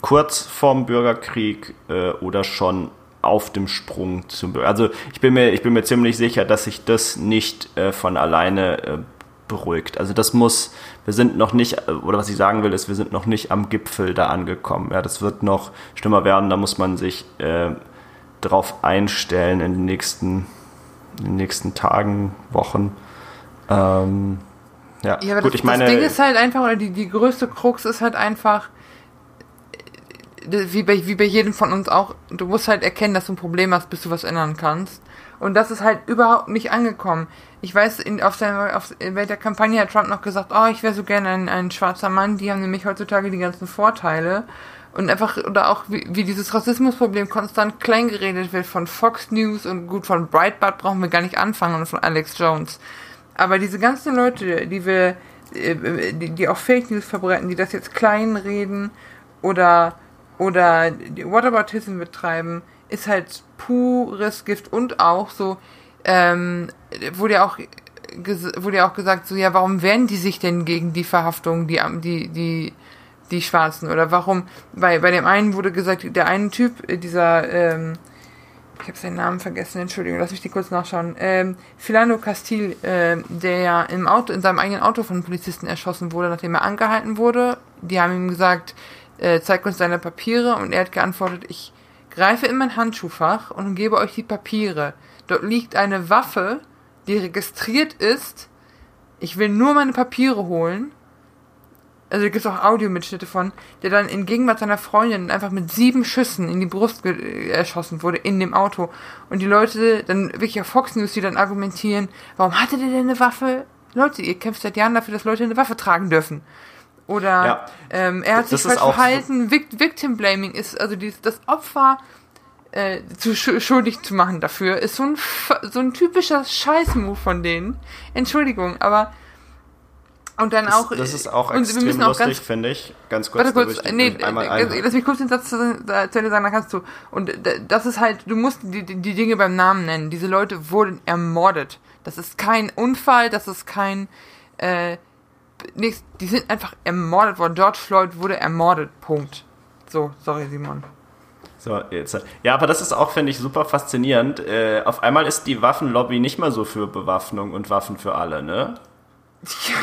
kurz vorm Bürgerkrieg äh, oder schon auf dem Sprung zum Bürger. Also ich bin mir, ich bin mir ziemlich sicher, dass sich das nicht äh, von alleine äh, beruhigt. Also das muss, wir sind noch nicht, oder was ich sagen will, ist, wir sind noch nicht am Gipfel da angekommen. Ja, das wird noch schlimmer werden, da muss man sich äh, darauf einstellen in den nächsten, in den nächsten Tagen, Wochen. Ähm, ja, ja aber gut, das, ich meine, das Ding ist halt einfach, oder die, die größte Krux ist halt einfach, wie bei, wie bei jedem von uns auch, du musst halt erkennen, dass du ein Problem hast, bis du was ändern kannst. Und das ist halt überhaupt nicht angekommen. Ich weiß, in, auf seiner, auf, während der Kampagne hat Trump noch gesagt, oh, ich wäre so gerne ein, ein schwarzer Mann, die haben nämlich heutzutage die ganzen Vorteile. Und einfach, oder auch wie, wie dieses Rassismusproblem konstant kleingeredet wird von Fox News und gut, von Breitbart brauchen wir gar nicht anfangen und von Alex Jones. Aber diese ganzen Leute, die wir, äh, die, die auch Fake News verbreiten, die das jetzt kleinreden oder, oder Whataboutism betreiben, ist halt pures Gift und auch so, ähm, wurde ja auch wurde ja auch gesagt, so ja, warum wehren die sich denn gegen die Verhaftung, die die die die Schwarzen oder warum? Bei bei dem einen wurde gesagt, der eine Typ, äh, dieser ähm, ich habe seinen Namen vergessen, Entschuldigung, lass mich die kurz nachschauen. Ähm, Filano Castil, äh, der ja im Auto, in seinem eigenen Auto von Polizisten erschossen wurde, nachdem er angehalten wurde. Die haben ihm gesagt, äh, zeig uns deine Papiere und er hat geantwortet, ich Greife in mein Handschuhfach und gebe euch die Papiere. Dort liegt eine Waffe, die registriert ist. Ich will nur meine Papiere holen. Also da gibt es auch Audiomitschnitte von, der dann in Gegenwart seiner Freundin einfach mit sieben Schüssen in die Brust erschossen wurde in dem Auto. Und die Leute, dann wirklich auf Fox News, die dann argumentieren, warum hatte der denn eine Waffe? Leute, ihr kämpft seit Jahren dafür, dass Leute eine Waffe tragen dürfen. Oder ja. ähm, er hat sich falsch verhalten. Victim Blaming ist, also dieses, das Opfer äh, zu schuldig zu machen dafür, ist so ein, so ein typischer Scheißmove von denen. Entschuldigung, aber und dann das, auch. Das ist auch extrem auch lustig, finde ich. Ganz kurz. Warte kurz, nee, einmal lass mich kurz den Satz zu, zu Ende sagen, dann kannst du. Und das ist halt, du musst die, die Dinge beim Namen nennen. Diese Leute wurden ermordet. Das ist kein Unfall, das ist kein, äh, nichts, die sind einfach ermordet worden. George Floyd wurde ermordet. Punkt. So, sorry, Simon. So, jetzt. Ja, aber das ist auch, finde ich, super faszinierend. Äh, auf einmal ist die Waffenlobby nicht mehr so für Bewaffnung und Waffen für alle, ne?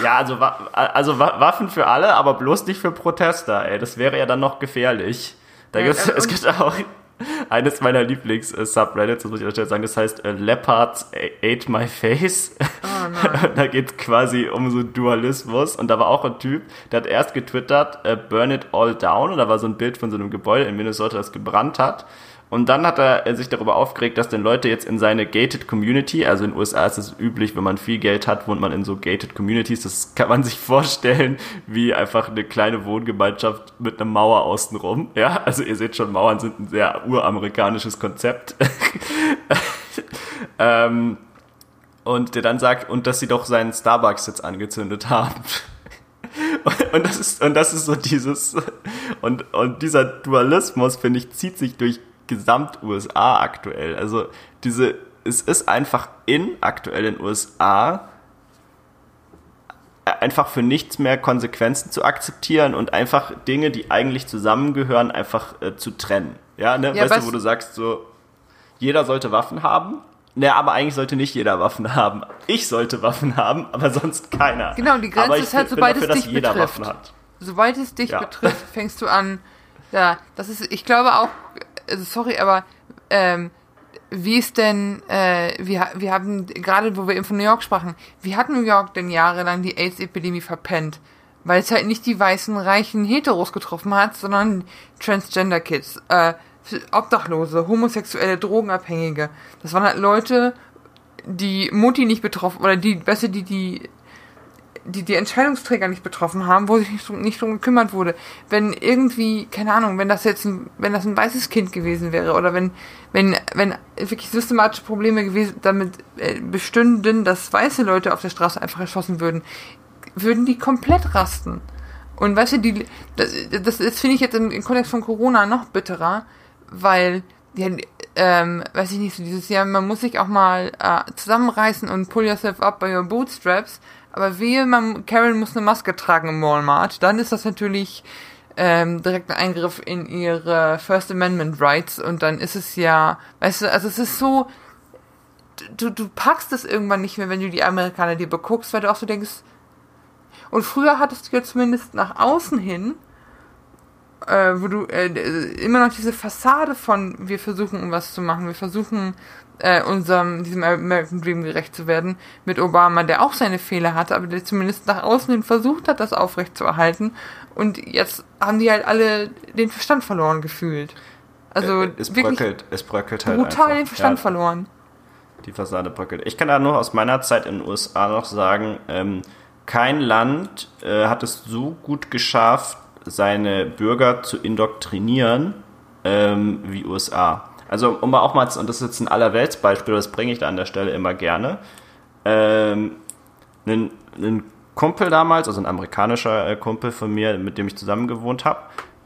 Ja, also, also Waffen für alle, aber bloß nicht für Protester, ey. Das wäre ja dann noch gefährlich. Da ja, gibt's, es gibt auch eines meiner Lieblings-Subreddits, das muss ich an sagen, das heißt äh, Leopards Ate My Face. Oh, da geht es quasi um so Dualismus. Und da war auch ein Typ, der hat erst getwittert, äh, Burn it all down und da war so ein Bild von so einem Gebäude in Minnesota, das gebrannt hat Und dann hat er sich darüber aufgeregt, dass denn Leute jetzt in seine gated Community, also in den USA ist es üblich, wenn man viel Geld hat, wohnt man in so gated Communities. Das kann man sich vorstellen wie einfach eine kleine Wohngemeinschaft mit einer Mauer außenrum. Ja, also ihr seht schon, Mauern sind ein sehr uramerikanisches Konzept. ähm, und der dann sagt, und dass sie doch seinen Starbucks jetzt angezündet haben. Und, das ist, und das ist so dieses, und, und dieser Dualismus, finde ich, zieht sich durch Gesamt-USA aktuell. Also diese, es ist einfach in aktuell in USA einfach für nichts mehr Konsequenzen zu akzeptieren und einfach Dinge, die eigentlich zusammengehören, einfach äh, zu trennen. Ja, ne? Ja, weißt du, wo du sagst, so, jeder sollte Waffen haben. Ne, aber eigentlich sollte nicht jeder Waffen haben. Ich sollte Waffen haben, aber sonst keiner. Genau, die Grenze ist halt, sobald dafür, es dich betrifft. Sobald es dich ja. betrifft, fängst du an. Ja, das ist, ich glaube auch, also sorry, aber ähm, wie ist denn, äh, wir, wir haben, gerade wo wir eben von New York sprachen, wie hat New York denn jahrelang die AIDS-Epidemie verpennt? Weil es halt nicht die weißen, reichen Heteros getroffen hat, sondern Transgender-Kids, äh, Obdachlose, Homosexuelle, Drogenabhängige. Das waren halt Leute, die Mutti nicht betroffen, oder die, besser die, die die die Entscheidungsträger nicht betroffen haben, wo sich nicht, nicht drum gekümmert wurde. Wenn irgendwie, keine Ahnung, wenn das jetzt ein, wenn das ein weißes Kind gewesen wäre oder wenn, wenn, wenn wirklich systematische Probleme gewesen, damit äh, bestünden, dass weiße Leute auf der Straße einfach erschossen würden, würden die komplett rasten. Und weißt du, die, das, das, das finde ich jetzt im, im Kontext von Corona noch bitterer, weil ja, ähm, weiß ich nicht, so dieses Jahr, man muss sich auch mal äh, zusammenreißen und pull yourself up by your bootstraps, aber wehe, man, Karen muss eine Maske tragen im Walmart, dann ist das natürlich ähm, direkt ein Eingriff in ihre First Amendment Rights. Und dann ist es ja, weißt du, also es ist so, du, du packst es irgendwann nicht mehr, wenn du die Amerikaner dir beguckst, weil du auch so denkst, und früher hattest du ja zumindest nach außen hin, äh, wo du äh, immer noch diese Fassade von wir versuchen was zu machen, wir versuchen äh, unserem, diesem American Dream gerecht zu werden, mit Obama, der auch seine Fehler hatte, aber der zumindest nach außen hin versucht hat, das aufrechtzuerhalten. Und jetzt haben die halt alle den Verstand verloren gefühlt. Also äh, es bröckelt, es bröckelt halt brutal einfach. den Verstand ja, verloren. Die Fassade bröckelt. Ich kann da nur aus meiner Zeit in den USA noch sagen, ähm, kein Land äh, hat es so gut geschafft, seine Bürger zu indoktrinieren ähm, wie USA. Also um auch mal, und das ist jetzt ein Allerweltsbeispiel, das bringe ich da an der Stelle immer gerne. Ähm, ein, ein Kumpel damals, also ein amerikanischer äh, Kumpel von mir, mit dem ich zusammen gewohnt habe,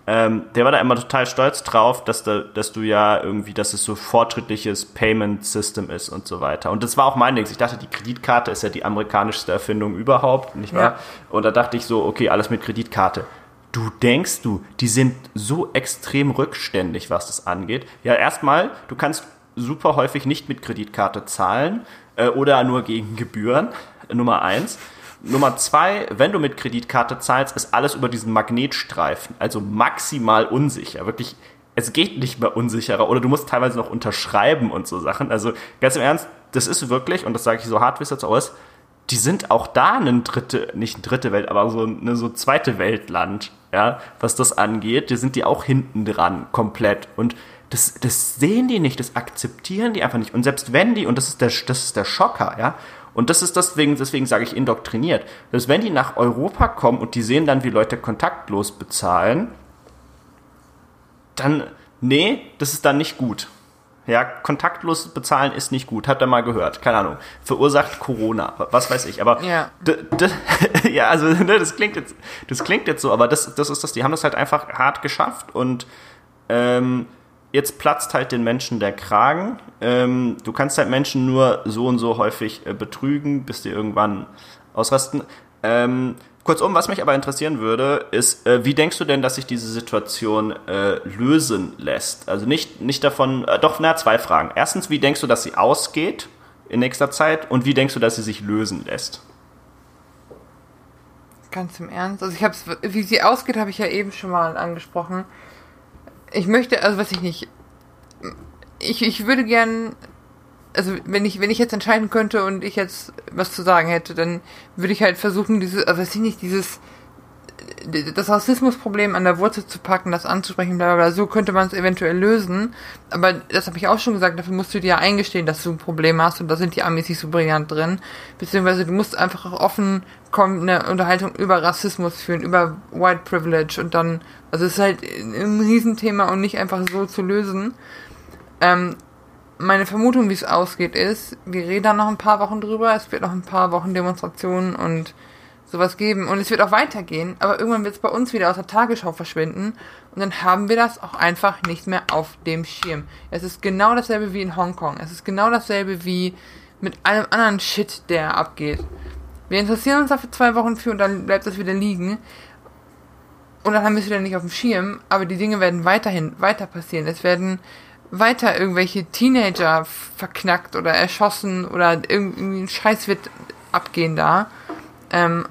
ähm, der war da immer total stolz drauf, dass, da, dass du ja irgendwie, dass es so fortschrittliches Payment System ist und so weiter. Und das war auch mein Ding. Ich dachte, die Kreditkarte ist ja die amerikanischste Erfindung überhaupt, nicht wahr? Ja. Und da dachte ich so, okay, alles mit Kreditkarte du denkst du, die sind so extrem rückständig, was das angeht. Ja, erstmal, du kannst super häufig nicht mit Kreditkarte zahlen äh, oder nur gegen Gebühren. Nummer eins. Nummer zwei, wenn du mit Kreditkarte zahlst, ist alles über diesen Magnetstreifen, also maximal unsicher. Wirklich, es geht nicht mehr unsicherer oder du musst teilweise noch unterschreiben und so Sachen. Also ganz im Ernst, das ist wirklich, und das sage ich so hart wie es jetzt aus, die sind auch da ein dritte, nicht ein dritte Welt, aber so eine so zweite Weltland ja, was das angeht, da sind die auch hinten dran, komplett. Und das, das sehen die nicht, das akzeptieren die einfach nicht. Und selbst wenn die, und das ist der, das ist der Schocker, ja, und das ist deswegen, deswegen sage ich indoktriniert, dass wenn die nach Europa kommen und die sehen dann, wie Leute kontaktlos bezahlen, dann, nee, das ist dann nicht gut. Ja, kontaktlos bezahlen ist nicht gut, hat er mal gehört. Keine Ahnung. Verursacht Corona, was weiß ich. Aber ja, ja also ne, das klingt jetzt, das klingt jetzt so, aber das, das ist das. Die haben das halt einfach hart geschafft und ähm, jetzt platzt halt den Menschen der Kragen. Ähm, du kannst halt Menschen nur so und so häufig äh, betrügen, bis die irgendwann ausrasten. Ähm, Kurzum, was mich aber interessieren würde, ist, äh, wie denkst du denn, dass sich diese Situation äh, lösen lässt? Also nicht, nicht davon, äh, doch, na, zwei Fragen. Erstens, wie denkst du, dass sie ausgeht in nächster Zeit und wie denkst du, dass sie sich lösen lässt? Ganz im Ernst. Also ich hab's, wie sie ausgeht, habe ich ja eben schon mal angesprochen. Ich möchte, also was ich nicht, ich, ich würde gern also wenn ich, wenn ich jetzt entscheiden könnte und ich jetzt was zu sagen hätte, dann würde ich halt versuchen, dieses, also weiß ich nicht, dieses, das Rassismusproblem an der Wurzel zu packen, das anzusprechen, bla bla so könnte man es eventuell lösen. Aber das habe ich auch schon gesagt, dafür musst du dir ja eingestehen, dass du ein Problem hast und da sind die Amis nicht so brillant drin. Beziehungsweise du musst einfach auch offen kommen, eine Unterhaltung über Rassismus führen, über White Privilege und dann, also es ist halt ein Riesenthema und nicht einfach so zu lösen. Ähm, meine Vermutung, wie es ausgeht, ist, wir reden da noch ein paar Wochen drüber, es wird noch ein paar Wochen Demonstrationen und sowas geben und es wird auch weitergehen, aber irgendwann wird es bei uns wieder aus der Tagesschau verschwinden und dann haben wir das auch einfach nicht mehr auf dem Schirm. Es ist genau dasselbe wie in Hongkong. Es ist genau dasselbe wie mit allem anderen Shit, der abgeht. Wir interessieren uns dafür zwei Wochen für und dann bleibt das wieder liegen. Und dann haben wir es wieder nicht auf dem Schirm, aber die Dinge werden weiterhin weiter passieren. Es werden weiter irgendwelche Teenager verknackt oder erschossen oder irgendwie ein Scheiß wird abgehen da. Ähm,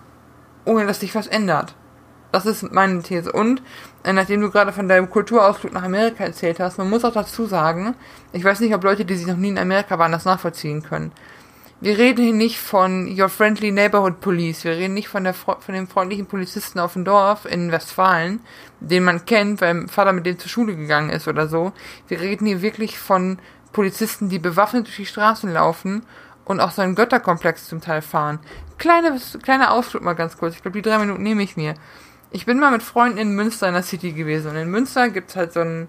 ohne dass sich was ändert. Das ist meine These. Und äh, nachdem du gerade von deinem Kulturausflug nach Amerika erzählt hast, man muss auch dazu sagen, ich weiß nicht, ob Leute, die sich noch nie in Amerika waren, das nachvollziehen können. Wir reden hier nicht von Your Friendly Neighborhood Police. Wir reden nicht von, der, von dem freundlichen Polizisten auf dem Dorf in Westfalen, den man kennt, weil Vater mit dem zur Schule gegangen ist oder so. Wir reden hier wirklich von Polizisten, die bewaffnet durch die Straßen laufen und auch so einen Götterkomplex zum Teil fahren. Kleine, kleiner Ausflug mal ganz kurz. Ich glaube, die drei Minuten nehme ich mir. Ich bin mal mit Freunden in Münster in der City gewesen. Und in Münster gibt es halt so einen,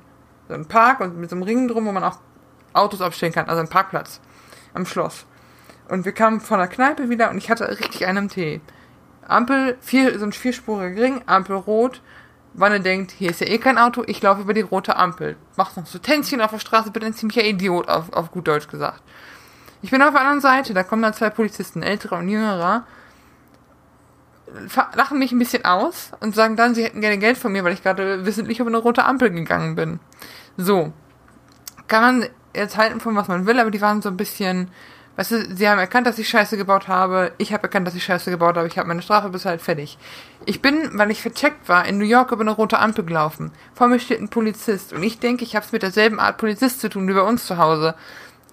so einen Park und mit so einem Ring drum, wo man auch Autos aufstellen kann. Also einen Parkplatz am Schloss. Und wir kamen von der Kneipe wieder und ich hatte richtig einen Tee. Ampel, vier, so ein vierspuriger Ring, Ampel rot. Wanne denkt, hier ist ja eh kein Auto, ich laufe über die rote Ampel. Machst noch so Tänzchen auf der Straße, bin ein ziemlicher Idiot, auf, auf gut Deutsch gesagt. Ich bin auf der anderen Seite, da kommen dann zwei Polizisten, älterer und jüngerer, lachen mich ein bisschen aus und sagen dann, sie hätten gerne Geld von mir, weil ich gerade wissentlich über eine rote Ampel gegangen bin. So. Kann man jetzt halten von was man will, aber die waren so ein bisschen, weißt du, sie haben erkannt, dass ich Scheiße gebaut habe, ich habe erkannt, dass ich Scheiße gebaut habe, ich habe meine Strafe bis halt fertig. Ich bin, weil ich vercheckt war, in New York über eine rote Ampel gelaufen. Vor mir steht ein Polizist und ich denke, ich habe es mit derselben Art Polizist zu tun wie bei uns zu Hause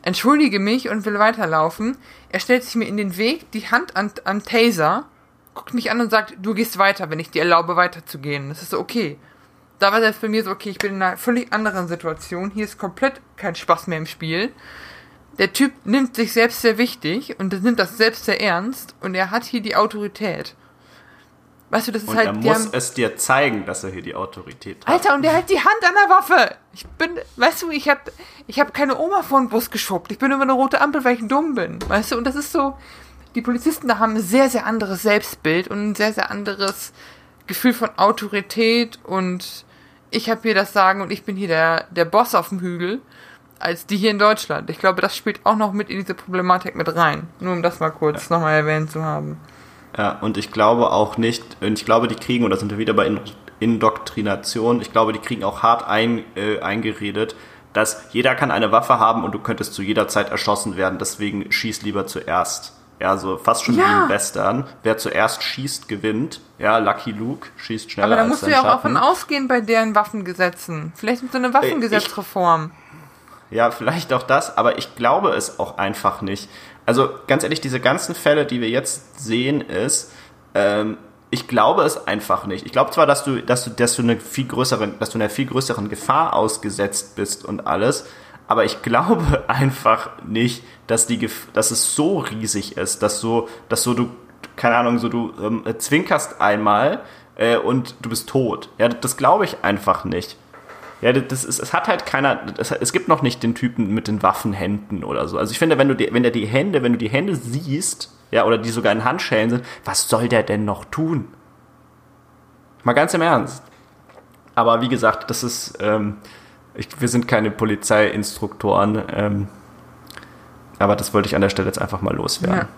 entschuldige mich und will weiterlaufen. Er stellt sich mir in den Weg, die Hand an, am Taser, guckt mich an und sagt, du gehst weiter, wenn ich dir erlaube, weiterzugehen. Das ist so, okay. Da war selbst bei mir so, okay, ich bin in einer völlig anderen Situation. Hier ist komplett kein Spaß mehr im Spiel. Der Typ nimmt sich selbst sehr wichtig und nimmt das selbst sehr ernst und er hat hier die Autorität. Weißt du, das ist und halt. Er muss es dir zeigen, dass er hier die Autorität hat. Alter, und der hat die Hand an der Waffe. Ich bin, weißt du, ich hab, ich hab keine Oma vor den Bus geschubbt. Ich bin über eine rote Ampel, weil ich dumm bin. Weißt du, und das ist so. Die Polizisten da haben ein sehr, sehr anderes Selbstbild und ein sehr, sehr anderes Gefühl von Autorität und ich habe hier das Sagen und ich bin hier der, der Boss auf dem Hügel als die hier in Deutschland. Ich glaube, das spielt auch noch mit in diese Problematik mit rein. Nur um das mal kurz ja. nochmal erwähnt zu haben. Ja, und ich glaube auch nicht, und ich glaube, die kriegen, und da sind wir wieder bei Indoktrination, ich glaube, die kriegen auch hart ein, äh, eingeredet, dass jeder kann eine Waffe haben und du könntest zu jeder Zeit erschossen werden, deswegen schieß lieber zuerst. Ja, so fast schon ja. wie im Western. Wer zuerst schießt, gewinnt. Ja, Lucky Luke schießt schneller als Aber da musst du ja auch davon ausgehen bei deren Waffengesetzen. Vielleicht mit so einer Waffengesetzreform. Ich, ja, vielleicht auch das, aber ich glaube es auch einfach nicht. Also ganz ehrlich, diese ganzen Fälle, die wir jetzt sehen, ist, ähm, ich glaube es einfach nicht. Ich glaube zwar, dass du, dass du, dass du eine viel größere, dass du einer viel größeren Gefahr ausgesetzt bist und alles, aber ich glaube einfach nicht, dass die, dass es so riesig ist, dass so, dass so du, keine Ahnung, so du ähm, zwinkerst einmal äh, und du bist tot. Ja, das glaube ich einfach nicht. Ja, das ist, es hat halt keiner, das, es gibt noch nicht den Typen mit den Waffenhänden oder so. Also ich finde, wenn du die, wenn der die Hände, wenn du die Hände siehst, ja, oder die sogar in Handschellen sind, was soll der denn noch tun? Mal ganz im Ernst. Aber wie gesagt, das ist, ähm, ich, wir sind keine Polizeiinstruktoren, ähm, aber das wollte ich an der Stelle jetzt einfach mal loswerden. Ja.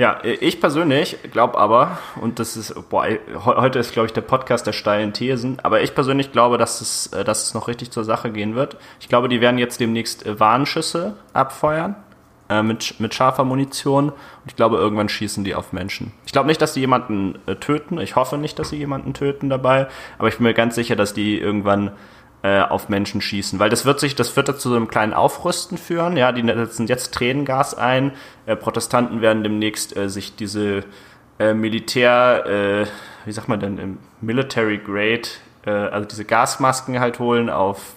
Ja, ich persönlich glaube aber, und das ist, boah, heute ist, glaube ich, der Podcast der steilen Thesen, aber ich persönlich glaube, dass es, äh, dass es noch richtig zur Sache gehen wird. Ich glaube, die werden jetzt demnächst äh, Warnschüsse abfeuern äh, mit, mit scharfer Munition und ich glaube, irgendwann schießen die auf Menschen. Ich glaube nicht, dass die jemanden äh, töten, ich hoffe nicht, dass sie jemanden töten dabei, aber ich bin mir ganz sicher, dass die irgendwann äh, auf Menschen schießen, weil das wird sich, das wird zu so einem kleinen Aufrüsten führen. Ja, die setzen jetzt Tränengas ein. Äh, Protestanten werden demnächst äh, sich diese äh, Militär, äh, wie sagt man denn, im Military Grade, äh, also diese Gasmasken halt holen auf,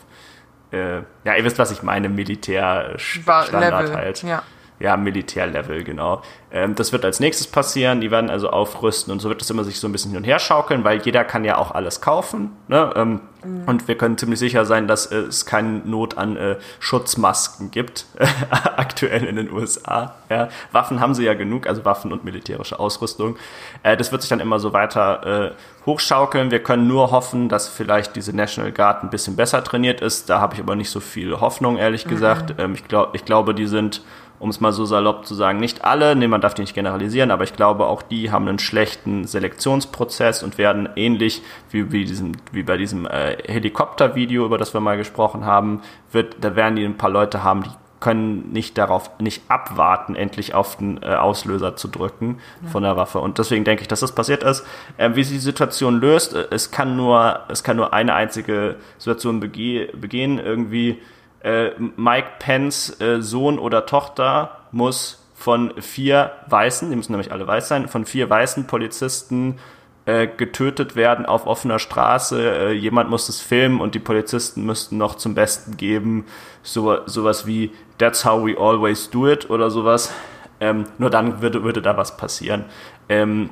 äh, ja, ihr wisst, was ich meine, Militärstandard halt. Ja ja, Militärlevel, genau. Ähm, das wird als nächstes passieren. Die werden also aufrüsten und so wird es immer sich so ein bisschen hin und her schaukeln, weil jeder kann ja auch alles kaufen. Ne? Ähm, mhm. Und wir können ziemlich sicher sein, dass äh, es keine Not an äh, Schutzmasken gibt, aktuell in den USA. Ja? Waffen haben sie ja genug, also Waffen und militärische Ausrüstung. Äh, das wird sich dann immer so weiter äh, hochschaukeln. Wir können nur hoffen, dass vielleicht diese National Guard ein bisschen besser trainiert ist. Da habe ich aber nicht so viel Hoffnung, ehrlich mhm. gesagt. Ähm, ich, glaub, ich glaube, die sind um es mal so salopp zu sagen, nicht alle, nee, man darf die nicht generalisieren, aber ich glaube, auch die haben einen schlechten Selektionsprozess und werden ähnlich wie, wie, diesem, wie bei diesem äh, Helikopter-Video, über das wir mal gesprochen haben, wird, da werden die ein paar Leute haben, die können nicht darauf, nicht abwarten, endlich auf den äh, Auslöser zu drücken ja. von der Waffe. Und deswegen denke ich, dass das passiert ist. Äh, wie sich die Situation löst, äh, es kann nur, es kann nur eine einzige Situation bege begehen, irgendwie äh, Mike Pence äh, Sohn oder Tochter muss von vier Weißen, die müssen nämlich alle weiß sein, von vier weißen Polizisten äh, getötet werden auf offener Straße. Äh, jemand muss es filmen und die Polizisten müssten noch zum Besten geben, so, sowas wie That's how we always do it oder sowas. Ähm, nur dann würde, würde da was passieren. Ähm,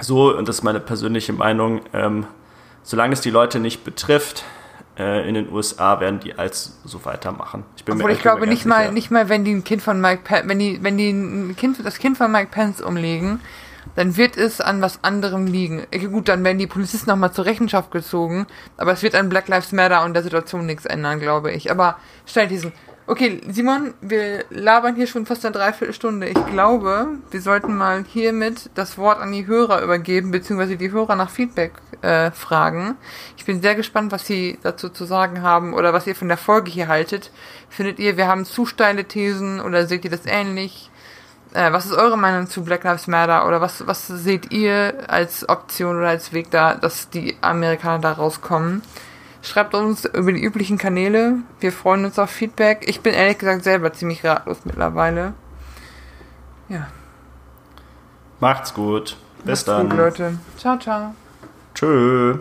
so, und das ist meine persönliche Meinung, ähm, solange es die Leute nicht betrifft, in den USA werden die als so weitermachen. Ich bin Obwohl mir, ich glaube nicht mal, nicht mal, wenn die ein Kind von Mike Pence, wenn die, wenn die ein kind, das Kind von Mike Pence umlegen, dann wird es an was anderem liegen. Gut, dann werden die Polizisten nochmal zur Rechenschaft gezogen, aber es wird an Black Lives Matter und der Situation nichts ändern, glaube ich. Aber stell diesen, Okay, Simon, wir labern hier schon fast eine Dreiviertelstunde. Ich glaube, wir sollten mal hiermit das Wort an die Hörer übergeben, beziehungsweise die Hörer nach Feedback äh, fragen. Ich bin sehr gespannt, was sie dazu zu sagen haben oder was ihr von der Folge hier haltet. Findet ihr, wir haben zu steile Thesen oder seht ihr das ähnlich? Äh, was ist eure Meinung zu Black Lives Matter oder was, was seht ihr als Option oder als Weg da, dass die Amerikaner da rauskommen? Schreibt uns über die üblichen Kanäle. Wir freuen uns auf Feedback. Ich bin ehrlich gesagt selber ziemlich ratlos mittlerweile. Ja. Macht's gut. Bis Macht's dann. Gut, Leute. Ciao, ciao. Tschö.